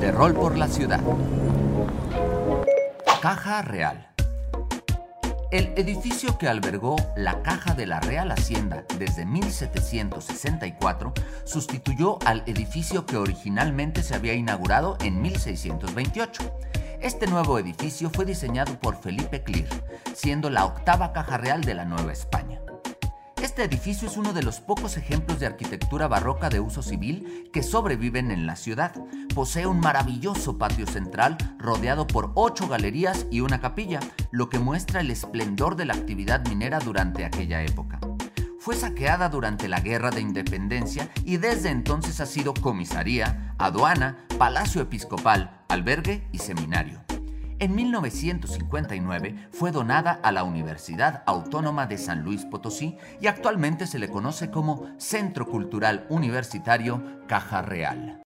De rol por la ciudad. Caja Real. El edificio que albergó la Caja de la Real Hacienda desde 1764 sustituyó al edificio que originalmente se había inaugurado en 1628. Este nuevo edificio fue diseñado por Felipe Clear, siendo la octava Caja Real de la Nueva España. Este edificio es uno de los pocos ejemplos de arquitectura barroca de uso civil que sobreviven en la ciudad. Posee un maravilloso patio central rodeado por ocho galerías y una capilla, lo que muestra el esplendor de la actividad minera durante aquella época. Fue saqueada durante la Guerra de Independencia y desde entonces ha sido comisaría, aduana, palacio episcopal, albergue y seminario. En 1959 fue donada a la Universidad Autónoma de San Luis Potosí y actualmente se le conoce como Centro Cultural Universitario Caja Real.